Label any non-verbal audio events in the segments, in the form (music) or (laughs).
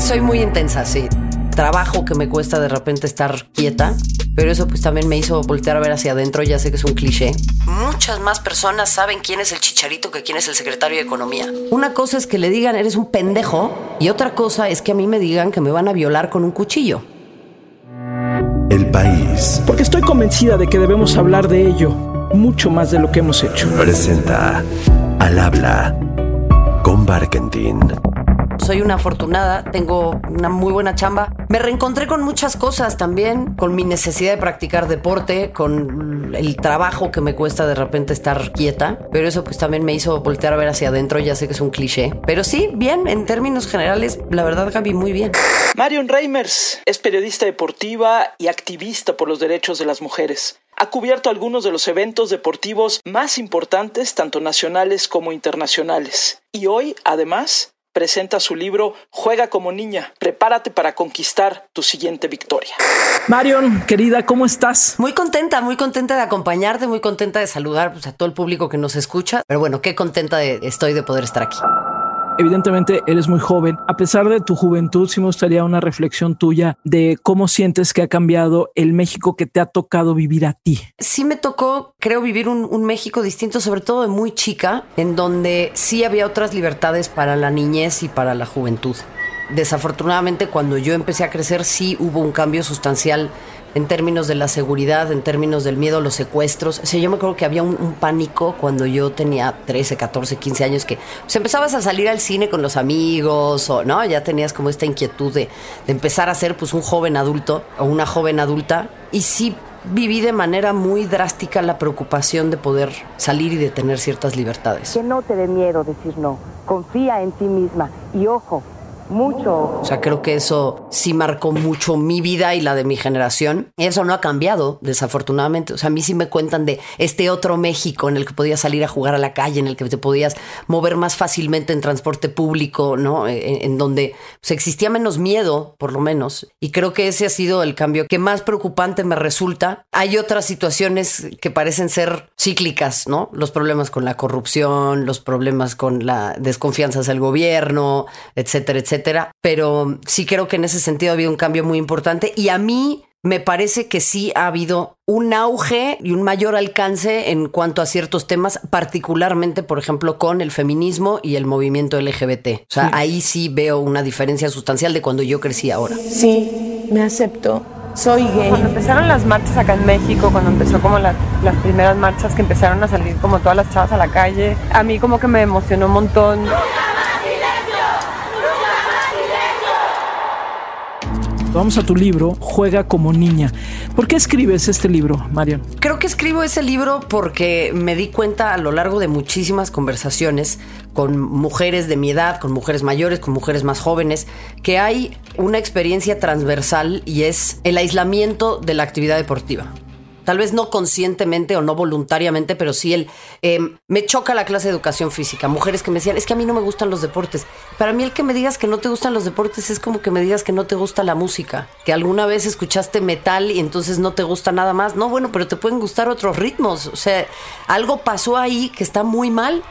Soy muy intensa, sí. Trabajo que me cuesta de repente estar quieta, pero eso pues también me hizo voltear a ver hacia adentro, ya sé que es un cliché. Muchas más personas saben quién es el chicharito que quién es el secretario de Economía. Una cosa es que le digan eres un pendejo y otra cosa es que a mí me digan que me van a violar con un cuchillo. El país Porque estoy convencida de que debemos hablar de ello mucho más de lo que hemos hecho. presenta Al habla con Barkentin. Soy una afortunada, tengo una muy buena chamba. Me reencontré con muchas cosas también, con mi necesidad de practicar deporte, con el trabajo que me cuesta de repente estar quieta, pero eso pues también me hizo voltear a ver hacia adentro, ya sé que es un cliché. Pero sí, bien, en términos generales, la verdad Gaby, muy bien. Marion Reimers es periodista deportiva y activista por los derechos de las mujeres. Ha cubierto algunos de los eventos deportivos más importantes, tanto nacionales como internacionales. Y hoy, además, presenta su libro Juega como niña. Prepárate para conquistar tu siguiente victoria. Marion, querida, ¿cómo estás? Muy contenta, muy contenta de acompañarte, muy contenta de saludar pues, a todo el público que nos escucha. Pero bueno, qué contenta de- estoy de poder estar aquí. Evidentemente eres muy joven. A pesar de tu juventud, sí me gustaría una reflexión tuya de cómo sientes que ha cambiado el México que te ha tocado vivir a ti. Sí me tocó, creo, vivir un, México distinto, sobre todo de muy chica, en donde sí había otras libertades para la niñez y para la juventud. Desafortunadamente, cuando yo empecé a crecer, sí hubo un cambio sustancial en términos de la seguridad, en términos del miedo a los secuestros. O sea, yo me acuerdo que había un, pánico cuando yo tenía 13, 14, 15 años que pues, empezabas a salir al cine con los amigos o, ¿no? Ya tenías como esta inquietud de, de empezar a ser pues un joven adulto o una joven adulta. Y sí viví de manera muy drástica la preocupación de poder salir y de tener ciertas libertades. Que no te dé miedo decir no. Confía en ti misma. Y ojo, mucho O sea, creo que eso sí marcó mucho mi vida y la de mi generación. Eso no ha cambiado, desafortunadamente. O sea, a mí sí me cuentan de este otro México en el que podías salir a jugar a la calle, en el que te podías mover más fácilmente en transporte público, ¿no? En, en donde pues, existía menos miedo, por lo menos. Y creo que ese ha sido el cambio que más preocupante me resulta. Hay otras situaciones que parecen ser cíclicas, ¿no? Los problemas con la corrupción, los problemas con la desconfianza hacia el gobierno, etcétera, etcétera. Pero sí creo que en ese sentido ha habido un cambio muy importante y a mí me parece que sí ha habido un auge y un mayor alcance en cuanto a ciertos temas, particularmente, por ejemplo, con el feminismo y el movimiento LGBT. O sea, ahí sí veo una diferencia sustancial de cuando yo crecí ahora. Sí, me acepto. Soy gay. Cuando empezaron las marchas acá en México, cuando empezó como la- las primeras marchas que empezaron a salir como todas las chavas a la calle, a mí como que me emocionó un montón. Vamos a tu libro, Juega como niña. ¿Por qué escribes este libro, Marion? Creo que escribo ese libro porque me di cuenta a lo largo de muchísimas conversaciones con mujeres de mi edad, con mujeres mayores, con mujeres más jóvenes, que hay una experiencia transversal y es el aislamiento de la actividad deportiva. Tal vez no conscientemente o no voluntariamente, pero sí el... eh, me choca la clase de educación física. Mujeres que me decían, es que a mí no me gustan los deportes. Para mí el que me digas que no te gustan los deportes es como que me digas que no te gusta la música. Que alguna vez escuchaste metal y entonces no te gusta nada más. No, bueno, pero te pueden gustar otros ritmos. O sea, algo pasó ahí que está muy mal.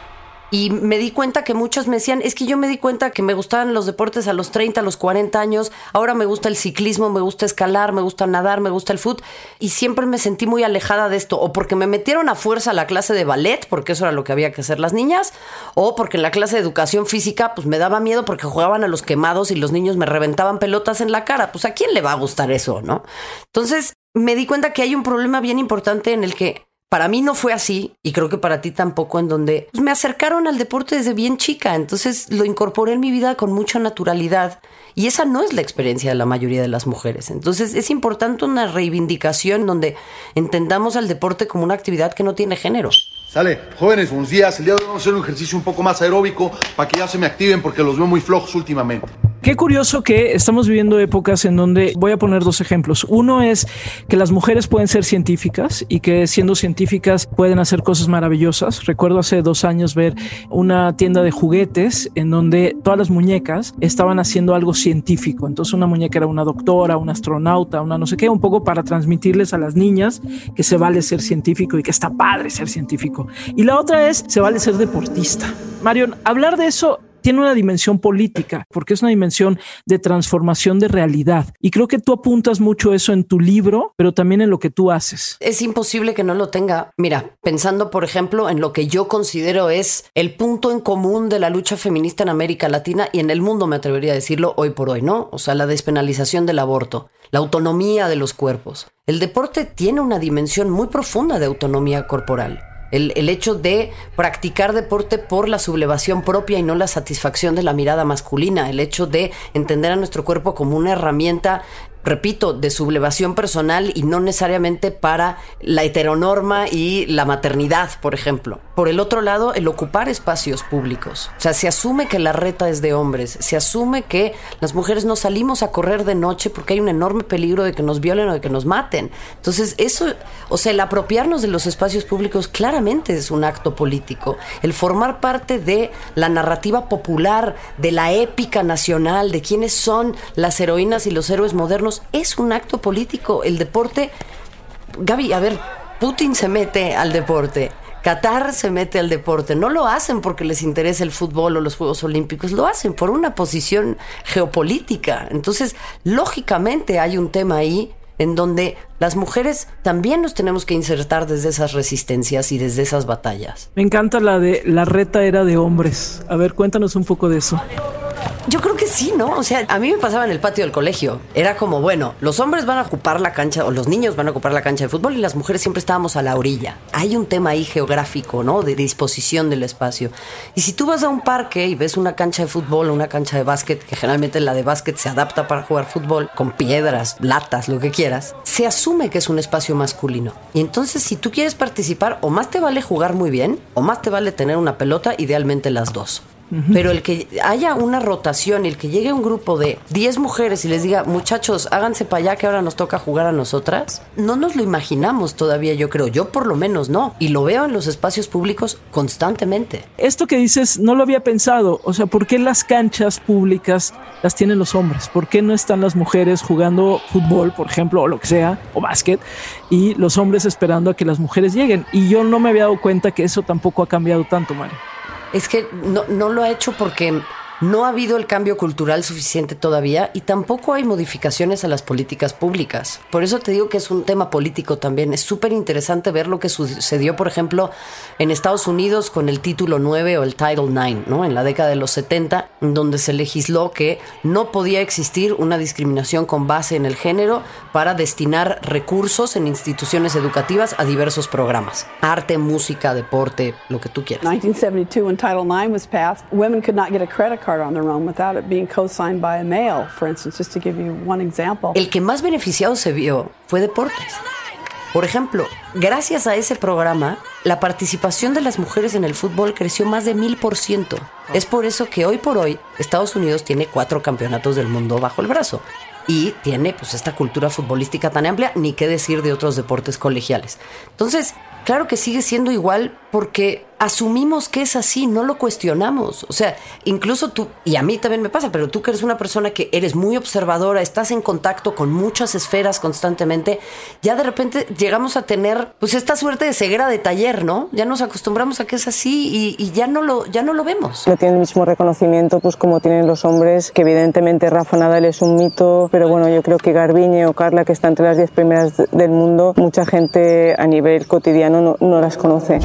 Y me di cuenta que muchos me decían, es que yo me di cuenta que me gustaban los deportes a los 30, a los 40 años, ahora me gusta el ciclismo, me gusta escalar, me gusta nadar, me gusta el fútbol, y siempre me sentí muy alejada de esto, o porque me metieron a fuerza la clase de ballet, porque eso era lo que había que hacer las niñas, o porque en la clase de educación física, pues me daba miedo porque jugaban a los quemados y los niños me reventaban pelotas en la cara, pues a quién le va a gustar eso, ¿no? Entonces me di cuenta que hay un problema bien importante en el que para mí no fue así y creo que para ti tampoco, en donde pues, me acercaron al deporte desde bien chica, entonces lo incorporé en mi vida con mucha naturalidad y esa no es la experiencia de la mayoría de las mujeres. Entonces es importante una reivindicación donde entendamos al deporte como una actividad que no tiene género. Sale, jóvenes, buenos días. El día de hoy vamos a hacer un ejercicio un poco más aeróbico para que ya se me activen porque los veo muy flojos últimamente. Qué curioso que estamos viviendo épocas en donde voy a poner dos ejemplos. Uno es que las mujeres pueden ser científicas y que siendo científicas pueden hacer cosas maravillosas. Recuerdo hace dos años ver una tienda de juguetes en donde todas las muñecas estaban haciendo algo científico. Entonces una muñeca era una doctora, una astronauta, una no sé qué, un poco para transmitirles a las niñas que se vale ser científico y que está padre ser científico. Y la otra es, se vale ser deportista. Marion, hablar de eso tiene una dimensión política, porque es una dimensión de transformación de realidad. Y creo que tú apuntas mucho eso en tu libro, pero también en lo que tú haces. Es imposible que no lo tenga. Mira, pensando, por ejemplo, en lo que yo considero es el punto en común de la lucha feminista en América Latina y en el mundo, me atrevería a decirlo hoy por hoy, ¿no? O sea, la despenalización del aborto, la autonomía de los cuerpos. El deporte tiene una dimensión muy profunda de autonomía corporal. El, el, hecho de practicar deporte por la sublevación propia y no la satisfacción de la mirada masculina, el hecho de entender a nuestro cuerpo como una herramienta repito, de sublevación personal y no necesariamente para la heteronorma y la maternidad, por ejemplo. Por el otro lado, el ocupar espacios públicos. O sea, se asume que la reta es de hombres, se asume que las mujeres no salimos a correr de noche porque hay un enorme peligro de que nos violen o de que nos maten. Entonces, eso, o sea, el apropiarnos de los espacios públicos claramente es un acto político. El formar parte de la narrativa popular, de la épica nacional, de quiénes son las heroínas y los héroes modernos, es un acto político. El deporte, Gaby, a ver, Putin se mete al deporte. Qatar se mete al deporte. No lo hacen porque les interesa el fútbol o los Juegos Olímpicos, lo hacen por una posición geopolítica. Entonces, lógicamente hay un tema ahí en donde las mujeres también nos tenemos que insertar desde esas resistencias y desde esas batallas. Me encanta la de la reta era de hombres. A ver, cuéntanos un poco de eso. Yo creo que sí, ¿no? O sea, a mí me pasaba en el patio del colegio. Era como, bueno, los hombres van a ocupar la cancha, o los niños van a ocupar la cancha de fútbol y las mujeres siempre estábamos a la orilla. Hay un tema ahí geográfico, ¿no? De disposición del espacio. Y si tú vas a un parque y ves una cancha de fútbol o una cancha de básquet, que generalmente la de básquet se adapta para jugar fútbol, con piedras, latas, lo que quieras, se asume que es un espacio masculino. Y entonces, si tú quieres participar, o más te vale jugar muy bien, o más te vale tener una pelota, idealmente las dos. Pero el que haya una rotación, el que llegue un grupo de 10 mujeres y les diga, muchachos, háganse para allá que ahora nos toca jugar a nosotras, no nos lo imaginamos todavía, yo creo. Yo por lo menos no. Y lo veo en los espacios públicos constantemente. Esto que dices, no lo había pensado. O sea, ¿por qué las canchas públicas las tienen los hombres? ¿Por qué no están las mujeres jugando fútbol, por ejemplo, o lo que sea, o básquet, y los hombres esperando a que las mujeres lleguen? Y yo no me había dado cuenta que eso tampoco ha cambiado tanto, Mario. Es que no, no lo ha hecho porque no ha habido el cambio cultural suficiente todavía y tampoco hay modificaciones a las políticas públicas. Por eso te digo que es un tema político también. Es súper interesante ver lo que sucedió, por ejemplo, en Estados Unidos con el título 9 o el Title 9, ¿no? En la década de los 70, donde se legisló que no podía existir una discriminación con base en el género para destinar recursos en instituciones educativas a diversos programas. Arte, música, deporte, lo que tú quieras. 1972 when Title 9 was passed, women could not get a credit card on their own without it being co-signed by a male, for instance, just to give you one example. El que más beneficiado se vio fue deportes. Por ejemplo, gracias a ese programa, la participación de las mujeres en el fútbol creció más de mil por ciento. Es por eso que hoy por hoy Estados Unidos tiene cuatro campeonatos del mundo bajo el brazo y tiene pues esta cultura futbolística tan amplia, ni qué decir de otros deportes colegiales. Entonces, claro que sigue siendo igual porque asumimos que es así, no lo cuestionamos. O sea, incluso tú, y a mí también me pasa, pero tú que eres una persona que eres muy observadora, estás en contacto con muchas esferas constantemente, ya de repente llegamos a tener pues esta suerte de ceguera de taller, ¿no? Ya nos acostumbramos a que es así y, y ya, no lo, ya no lo vemos. No tiene el mismo reconocimiento pues como tienen los hombres, que evidentemente Rafa Nadal es un mito, pero bueno, yo creo que Garbiñe o Carla, que está entre las 10 primeras del mundo, mucha gente a nivel cotidiano no, no las conoce.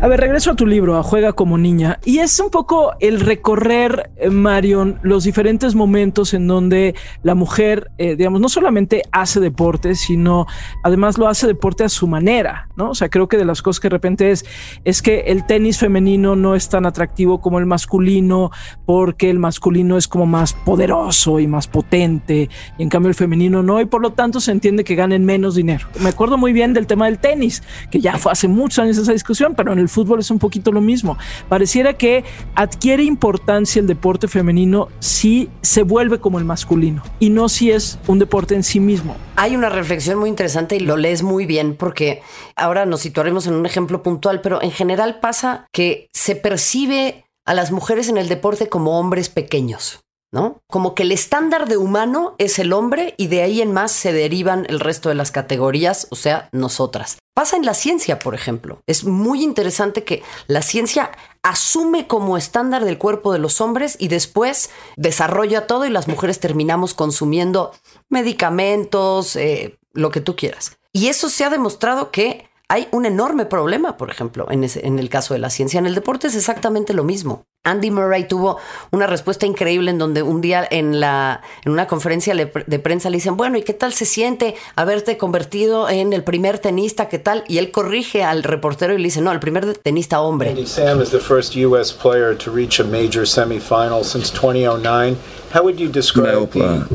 A ver, regreso a tu libro, a Juega como niña, y es un poco el recorrer, eh, Marion, los diferentes momentos en donde la mujer, eh, digamos, no solamente hace deporte, sino además lo hace deporte a su manera, ¿no? O sea, creo que de las cosas que de repente es, es que el tenis femenino no es tan atractivo como el masculino, porque el masculino es como más poderoso y más potente, y en cambio el femenino no, y por lo tanto se entiende que ganen menos dinero. Me acuerdo muy bien del tema del tenis, que ya fue hace muchos años esa discusión, pero en el fútbol es un poquito lo mismo. Pareciera que adquiere importancia el deporte femenino si se vuelve como el masculino y no si es un deporte en sí mismo. Hay una reflexión muy interesante y lo lees muy bien porque ahora nos situaremos en un ejemplo puntual, pero en general pasa que se percibe a las mujeres en el deporte como hombres pequeños. ¿No? Como que el estándar de humano es el hombre y de ahí en más se derivan el resto de las categorías, o sea, nosotras. Pasa en la ciencia, por ejemplo. Es muy interesante que la ciencia asume como estándar del cuerpo de los hombres y después desarrolla todo y las mujeres terminamos consumiendo medicamentos, eh, lo que tú quieras. Y eso se ha demostrado que hay un enorme problema, por ejemplo, en, ese- en el caso de la ciencia. En el deporte es exactamente lo mismo. Andy Murray tuvo una respuesta increíble en donde un día en, la, en una conferencia le- de prensa le dicen, bueno, ¿y qué tal se siente haberte convertido en el primer tenista? ¿Qué tal? Y él corrige al reportero y le dice, no, el primer tenista hombre. Andy Sam is the first U.S. player to reach a major semifinal since 2009. How would you describe the...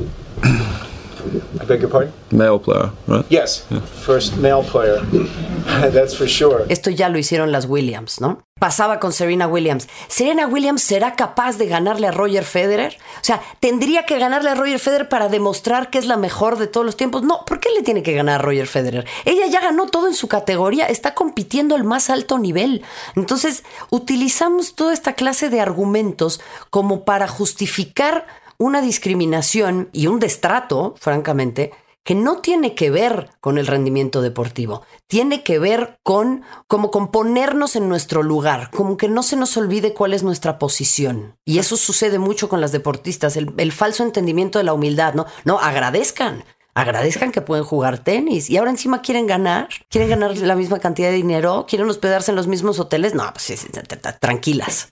I beg your pardon? Male player, right? Yes, first male player. (laughs) That's for sure. Esto ya lo hicieron las Williams, ¿no? Pasaba con Serena Williams. ¿Serena Williams será capaz de ganarle a Roger Federer? O sea, ¿tendría que ganarle a Roger Federer para demostrar que es la mejor de todos los tiempos? No, ¿por qué le tiene que ganar a Roger Federer? Ella ya ganó todo en su categoría, está compitiendo al más alto nivel. Entonces, utilizamos toda esta clase de argumentos como para justificar una discriminación y un destrato, francamente, que no tiene que ver con el rendimiento deportivo, tiene que ver con como con ponernos en nuestro lugar, como que no se nos olvide cuál es nuestra posición. Y eso sucede mucho con las deportistas, el, el falso entendimiento de la humildad, ¿no? No, agradezcan. Agradezcan que pueden jugar tenis y ahora encima quieren ganar, quieren ganar la misma cantidad de dinero, quieren hospedarse en los mismos hoteles. No, pues sí, sí, t- t- tranquilas.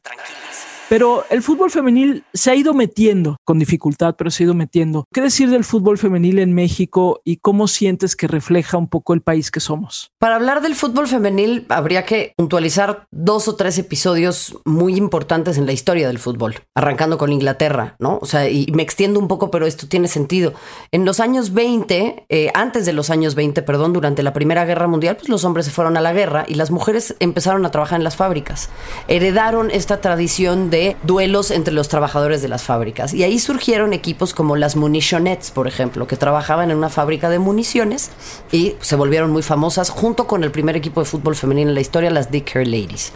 Pero el fútbol femenil se ha ido metiendo con dificultad, pero se ha ido metiendo. ¿Qué decir del fútbol femenil en México y cómo sientes que refleja un poco el país que somos? Para hablar del fútbol femenil habría que puntualizar dos o tres episodios muy importantes en la historia del fútbol, arrancando con Inglaterra, ¿no? O sea, y me extiendo un poco, pero esto tiene sentido. En los años 20, eh, antes de los años 20, perdón, durante la Primera Guerra Mundial, pues los hombres se fueron a la guerra y las mujeres empezaron a trabajar en las fábricas. Heredaron esta tradición de duelos entre los trabajadores de las fábricas. Y ahí surgieron equipos como las Munitionettes, por ejemplo, que trabajaban en una fábrica de municiones y se volvieron muy famosas junto con el primer equipo de fútbol femenino en la historia, las Dick Care Ladies.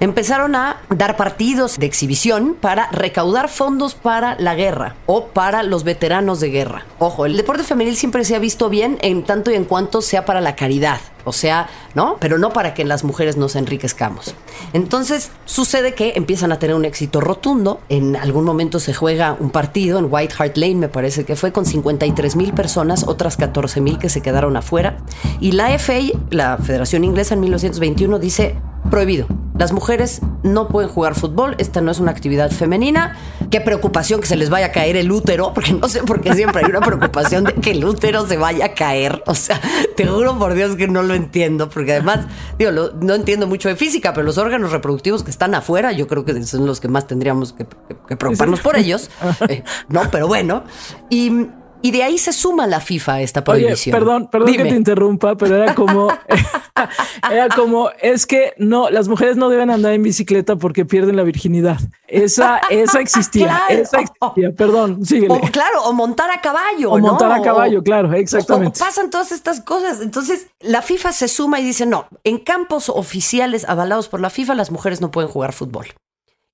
Empezaron a dar partidos de exhibición para recaudar fondos para la guerra o para los veteranos de guerra. Ojo, el deporte femenil siempre se ha visto bien en tanto y en cuanto sea para la caridad. O sea, ¿no? Pero no para que las mujeres nos enriquezcamos. Entonces sucede que empiezan a tener un éxito rotundo. En algún momento se juega un partido en White Hart Lane, me parece que fue, con 53 mil personas, otras 14 mil que se quedaron afuera. Y la FA, la Federación Inglesa en 1921, dice prohibido. Las mujeres no pueden jugar fútbol, esta no es una actividad femenina. Qué preocupación que se les vaya a caer el útero, porque no sé por qué siempre hay una preocupación de que el útero se vaya a caer. O sea, te juro por Dios que no lo entiendo, porque además, digo, lo- no entiendo mucho de física, pero los órganos reproductivos que están afuera, yo creo que son los que más tendríamos que, que- que preocuparnos por ellos. (laughs) Eh, no, pero bueno. Y, y de ahí se suma la FIFA a esta Oye, prohibición. perdón, perdón Dime. que te interrumpa, pero era como, (laughs) era como, es que no, las mujeres no deben andar en bicicleta porque pierden la virginidad. Esa, esa existía, (laughs) Claro. esa existía. Perdón, síguele. O, claro, o montar a caballo. O ¿no? montar a caballo, O- claro, exactamente. o pasan todas estas cosas. Entonces, la FIFA se suma y dice, no, en campos oficiales avalados por la FIFA, las mujeres no pueden jugar fútbol.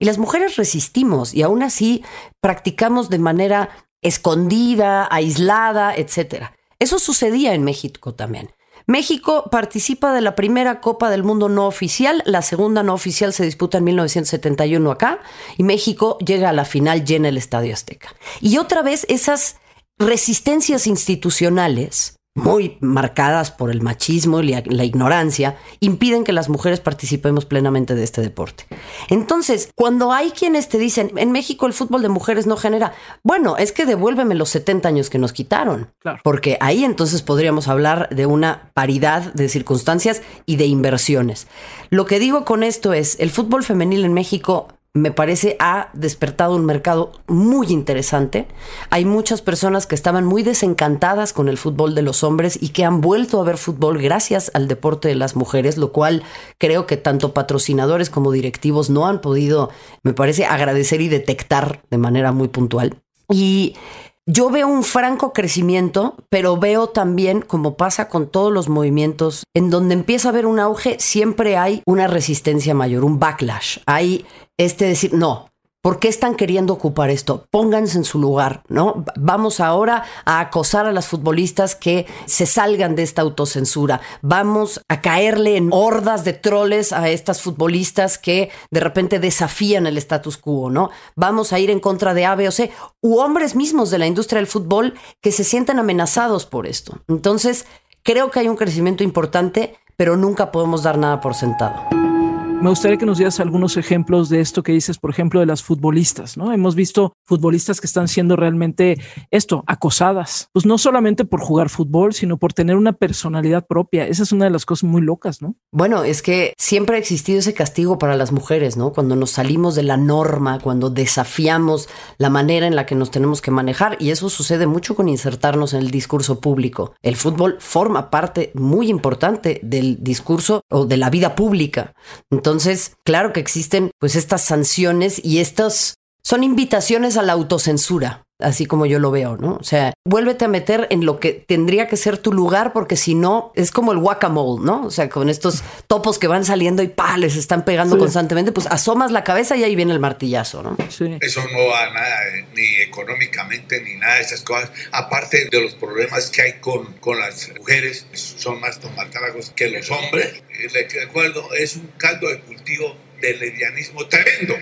Y las mujeres resistimos y aún así practicamos de manera escondida, aislada, etcétera. Eso sucedía en México también. México participa de la primera Copa del Mundo no oficial, la segunda no oficial se disputa en 1971 acá y México llega a la final llena el Estadio Azteca. Y otra vez esas resistencias institucionales muy marcadas por el machismo y la, la ignorancia, impiden que las mujeres participemos plenamente de este deporte. Entonces, cuando hay quienes te dicen, en México el fútbol de mujeres no genera, bueno, es que devuélveme los 70 años que nos quitaron, Claro. porque ahí entonces podríamos hablar de una paridad de circunstancias y de inversiones. Lo que digo con esto es, el fútbol femenil en México me parece ha despertado un mercado muy interesante. Hay muchas personas que estaban muy desencantadas con el fútbol de los hombres y que han vuelto a ver fútbol gracias al deporte de las mujeres, lo cual creo que tanto patrocinadores como directivos no han podido, me parece, agradecer y detectar de manera muy puntual. Y yo veo un franco crecimiento, pero veo también, como pasa con todos los movimientos, en donde empieza a haber un auge, siempre hay una resistencia mayor, un backlash. Hay este decir, no, ¿Por qué están queriendo ocupar esto? Pónganse en su lugar, ¿no? Vamos ahora a acosar a las futbolistas que se salgan de esta autocensura. Vamos a caerle en hordas de troles a estas futbolistas que de repente desafían el status quo, ¿no? Vamos a ir en contra de A, B o C, u hombres mismos de la industria del fútbol que se sienten amenazados por esto. Entonces, creo que hay un crecimiento importante, pero nunca podemos dar nada por sentado. Me gustaría que nos dieras algunos ejemplos de esto que dices, por ejemplo, de las futbolistas, ¿no? Hemos visto futbolistas que están siendo realmente esto, acosadas, pues no solamente por jugar fútbol, sino por tener una personalidad propia. Esa es una de las cosas muy locas, ¿no? Bueno, es que siempre ha existido ese castigo para las mujeres, ¿no? Cuando nos salimos de la norma, cuando desafiamos la manera en la que nos tenemos que manejar, y eso sucede mucho con insertarnos en el discurso público. El fútbol forma parte muy importante del discurso o de la vida pública. Entonces, claro que existen pues estas sanciones y estas son invitaciones a la autocensura, así como yo lo veo, ¿no? O sea, vuélvete a meter en lo que tendría que ser tu lugar porque si no es como el guacamole, ¿no? O sea, con estos topos que van saliendo y pa, les están pegando Sí. constantemente, pues asomas la cabeza y ahí viene el martillazo, ¿no? Sí. Eso no va a nada, eh, ni económicamente, ni nada de esas cosas. Aparte de los problemas que hay con, con las mujeres, son más tomatáragos que los hombres. Y le recuerdo, es un caldo de cultivo de lesbianismo tremendo.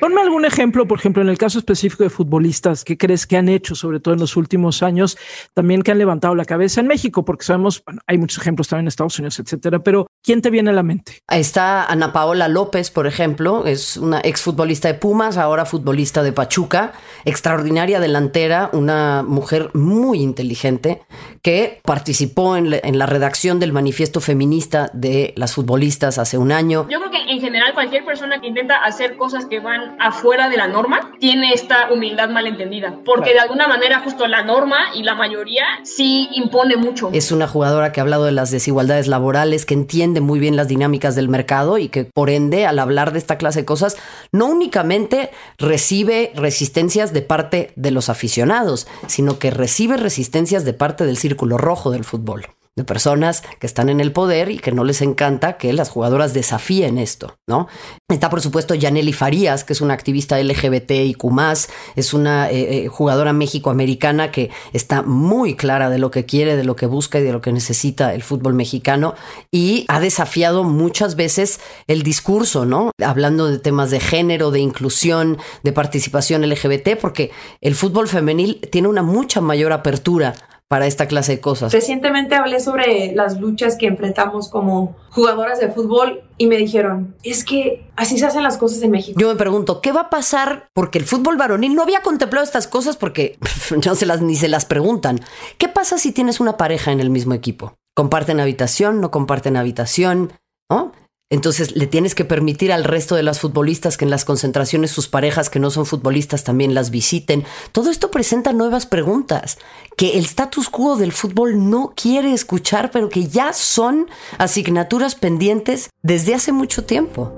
Ponme algún ejemplo, por ejemplo, en el caso específico de futbolistas, ¿qué crees que han hecho, sobre todo en los últimos años, también que han levantado la cabeza en México? Porque sabemos, bueno, hay muchos ejemplos también en Estados Unidos, etcétera, pero ¿quién te viene a la mente? Ahí está Ana Paola López, por ejemplo, es una exfutbolista de Pumas, ahora futbolista de Pachuca, extraordinaria delantera, una mujer muy inteligente que participó en la, en la redacción del manifiesto feminista de las futbolistas hace un año. Yo creo que en general cualquier persona que intenta hacer cosas que van afuera de la norma tiene esta humildad malentendida, porque de alguna manera justo la norma y la mayoría sí impone mucho. Es una jugadora que ha hablado de las desigualdades laborales, que entiende muy bien las dinámicas del mercado y que por ende al hablar de esta clase de cosas no únicamente recibe resistencias de parte de los aficionados, sino que recibe resistencias de parte del círculo rojo del fútbol. De personas que están en el poder y que no les encanta que las jugadoras desafíen esto, ¿no? Está, por supuesto, Yaneli Farías, que es una activista LGBT y más, es una eh, eh, jugadora méxico-americana que está muy clara de lo que quiere, de lo que busca y de lo que necesita el fútbol mexicano y ha desafiado muchas veces el discurso, ¿no? Hablando de temas de género, de inclusión, de participación LGBT, porque el fútbol femenil tiene una mucha mayor apertura para esta clase de cosas. Recientemente hablé sobre las luchas que enfrentamos como jugadoras de fútbol y me dijeron, es que así se hacen las cosas en México. Yo me pregunto, ¿qué va a pasar? Porque el fútbol varonil no había contemplado estas cosas porque (laughs) no se las ni se las preguntan. ¿Qué pasa si tienes una pareja en el mismo equipo? ¿Comparten habitación? ¿No comparten habitación? ¿No? Entonces le tienes que permitir al resto de las futbolistas que en las concentraciones sus parejas que no son futbolistas también las visiten. Todo esto presenta nuevas preguntas que el status quo del fútbol no quiere escuchar, pero que ya son asignaturas pendientes desde hace mucho tiempo.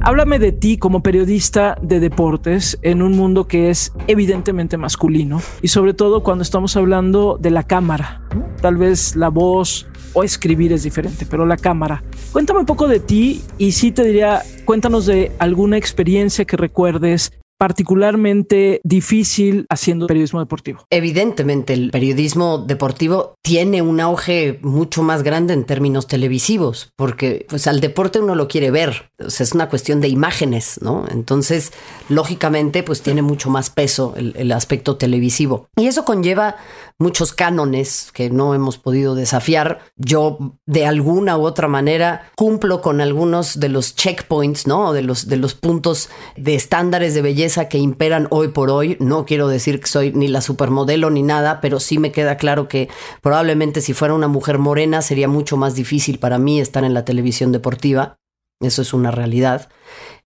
Háblame de ti como periodista de deportes en un mundo que es evidentemente masculino y sobre todo cuando estamos hablando de la cámara. Tal vez la voz o escribir es diferente, pero la cámara. Cuéntame un poco de ti y sí te diría, cuéntanos de alguna experiencia que recuerdes particularmente difícil haciendo periodismo deportivo. Evidentemente, el periodismo deportivo tiene un auge mucho más grande en términos televisivos, porque pues al deporte uno lo quiere ver, es una cuestión de imágenes, ¿no? Entonces, lógicamente, pues tiene mucho más peso el, el aspecto televisivo. Y eso conlleva muchos cánones que no hemos podido desafiar. Yo, de alguna u otra manera, cumplo con algunos de los checkpoints, ¿no? De los, de los puntos de estándares de belleza que imperan hoy por hoy. No quiero decir que soy ni la supermodelo ni nada, pero sí me queda claro que probablemente si fuera una mujer morena sería mucho más difícil para mí estar en la televisión deportiva. Eso es una realidad.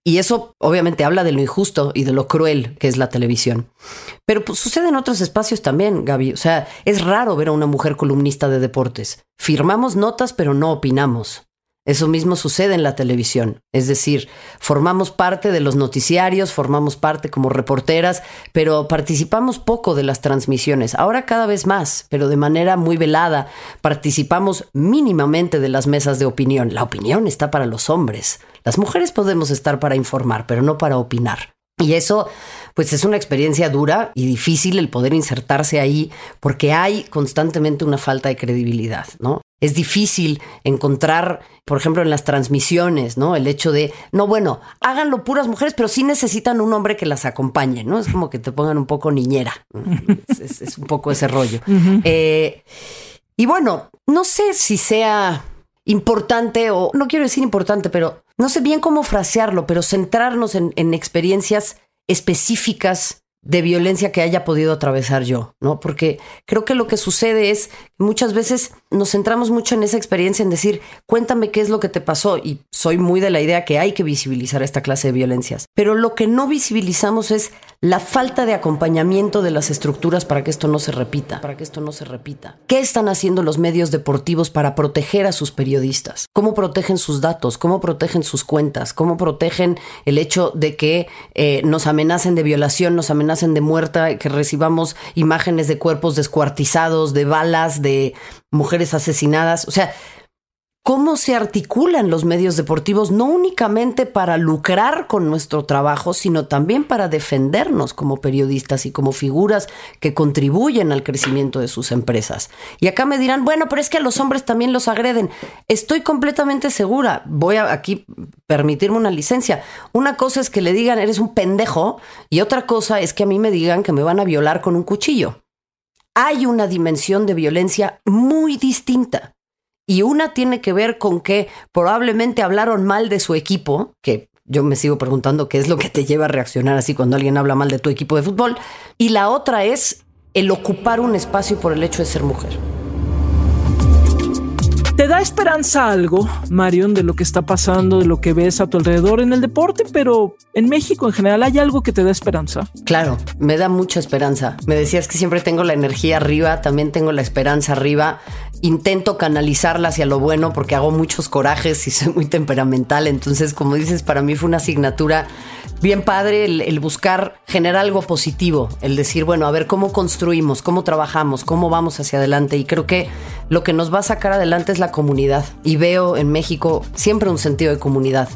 Y eso obviamente habla de lo injusto y de lo cruel que es la televisión. Pero pues, sucede en otros espacios también, Gaby. O sea, es raro ver a una mujer columnista de deportes. Firmamos notas, pero no opinamos. Eso mismo sucede en la televisión. Es decir, formamos parte de los noticiarios, formamos parte como reporteras, pero participamos poco de las transmisiones. Ahora cada vez más, pero de manera muy velada. Participamos mínimamente de las mesas de opinión. La opinión está para los hombres. Las mujeres podemos estar para informar, pero no para opinar. Y eso, pues es una experiencia dura y difícil el poder insertarse ahí porque hay constantemente una falta de credibilidad, ¿no? Es difícil encontrar, por ejemplo, en las transmisiones, ¿no? El hecho de, no, bueno, háganlo puras mujeres, pero sí necesitan un hombre que las acompañe, ¿no? Es como que te pongan un poco niñera. Es, es- es un poco ese rollo. (laughs) Eh, y bueno, no sé si sea importante o no quiero decir importante, pero no sé bien cómo frasearlo, pero centrarnos en, en experiencias específicas de violencia que haya podido atravesar yo, ¿no? Porque creo que lo que sucede es muchas veces nos centramos mucho en esa experiencia, en decir, cuéntame qué es lo que te pasó. Y soy muy de la idea que hay que visibilizar esta clase de violencias. Pero lo que no visibilizamos es la falta de acompañamiento de las estructuras para que esto no se repita, para que esto no se repita. ¿Qué están haciendo los medios deportivos para proteger a sus periodistas? ¿Cómo protegen sus datos? ¿Cómo protegen sus cuentas? ¿Cómo protegen el hecho de que eh, nos amenacen de violación, nos amenacen de muerta, que recibamos imágenes de cuerpos descuartizados, de balas, de mujeres asesinadas? O sea, cómo se articulan los medios deportivos, no únicamente para lucrar con nuestro trabajo, sino también para defendernos como periodistas y como figuras que contribuyen al crecimiento de sus empresas. Y acá me dirán, bueno, pero es que a los hombres también los agreden. Estoy completamente segura, voy a aquí permitirme una licencia. Una cosa es que le digan, eres un pendejo, y otra cosa es que a mí me digan que me van a violar con un cuchillo. Hay una dimensión de violencia muy distinta. Y una tiene que ver con que probablemente hablaron mal de su equipo, que yo me sigo preguntando qué es lo que te lleva a reaccionar así cuando alguien habla mal de tu equipo de fútbol. Y la otra es el ocupar un espacio por el hecho de ser mujer. ¿Te da esperanza algo, Marion, de lo que está pasando, de lo que ves a tu alrededor en el deporte, pero en México en general hay algo que te da esperanza? Claro, me da mucha esperanza. Me decías que siempre tengo la energía arriba, también tengo la esperanza arriba. Intento canalizarla hacia lo bueno porque hago muchos corajes y (laughs) soy muy temperamental. Entonces, como dices, para mí fue una asignatura bien padre el, buscar generar algo positivo, el decir, bueno, a ver cómo construimos, cómo trabajamos, cómo vamos hacia adelante. Y creo que lo que nos va a sacar adelante es la comunidad. Y veo en México siempre un sentido de comunidad.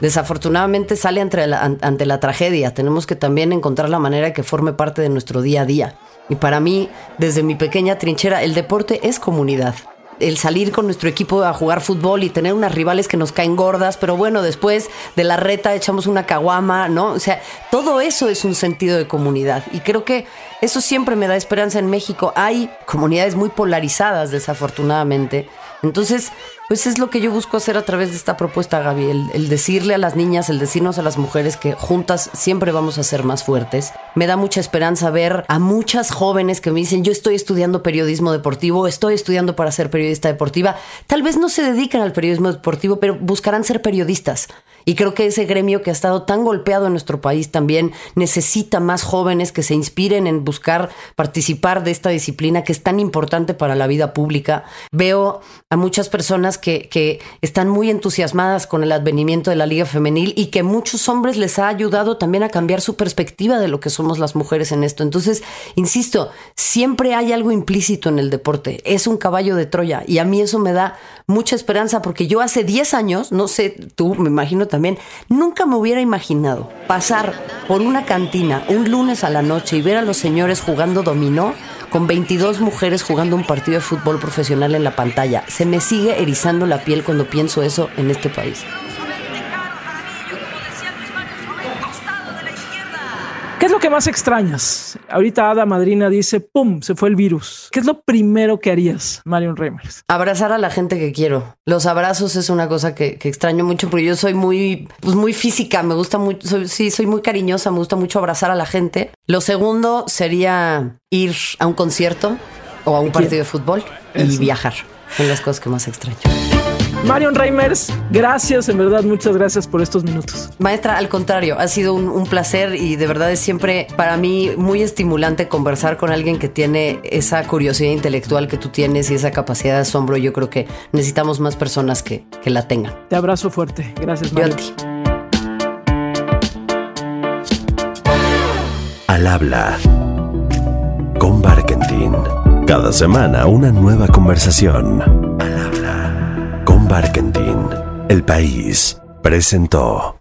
Desafortunadamente sale ante la, tragedia. Tenemos que también encontrar la manera que forme parte de nuestro día a día. Y para mí, desde mi pequeña trinchera, el deporte es comunidad. El salir con nuestro equipo a jugar fútbol y tener unas rivales que nos caen gordas, pero bueno, después de la reta echamos una caguama, ¿no? O sea, todo eso es un sentido de comunidad. Y creo que eso siempre me da esperanza en México. Hay comunidades muy polarizadas, desafortunadamente. Entonces, pues es lo que yo busco hacer a través de esta propuesta, Gaby. El, el decirle a las niñas, el decirnos a las mujeres que juntas siempre vamos a ser más fuertes. Me da mucha esperanza ver a muchas jóvenes que me dicen, yo estoy estudiando periodismo deportivo, estoy estudiando para ser periodista deportiva. Tal vez no se dedican al periodismo deportivo, pero buscarán ser periodistas. Y creo que ese gremio que ha estado tan golpeado en nuestro país también necesita más jóvenes que se inspiren en buscar participar de esta disciplina que es tan importante para la vida pública. Veo a muchas personas que, están muy entusiasmadas con el advenimiento de la Liga Femenil y que muchos hombres les ha ayudado también a cambiar su perspectiva de lo que somos las mujeres en esto. Entonces, insisto, siempre hay algo implícito en el deporte. Es un caballo de Troya y a mí eso me da mucha esperanza porque yo hace 10 años, no sé, tú me imagino también, nunca me hubiera imaginado pasar por una cantina un lunes a la noche y ver a los señores jugando dominó con 22 mujeres jugando un partido de fútbol profesional en la pantalla. Se me sigue erizando la piel cuando pienso eso en este país. ¿Qué es lo que más extrañas? Ahorita Ada Madrina dice, ¡pum! Se fue el virus. ¿Qué es lo primero que harías, Marion Reimers? Abrazar a la gente que quiero. Los abrazos es una cosa que, que extraño mucho porque yo soy muy, pues muy física. Me gusta mucho, soy, sí, soy muy cariñosa. Me gusta mucho abrazar a la gente. Lo segundo sería ir a un concierto o a un partido de fútbol y Eso. viajar. Son las cosas que más extraño. Marion Reimers, gracias, en verdad, muchas gracias por estos minutos. Maestra, al contrario, ha sido un, un placer y de verdad es siempre para mí muy estimulante conversar con alguien que tiene esa curiosidad intelectual que tú tienes y esa capacidad de asombro. Yo creo que necesitamos más personas que, que la tengan. Te abrazo fuerte. Gracias, Yo a Marion. ti. Al habla con Barkentin. Cada semana una nueva conversación. Barkentin. El país presentó.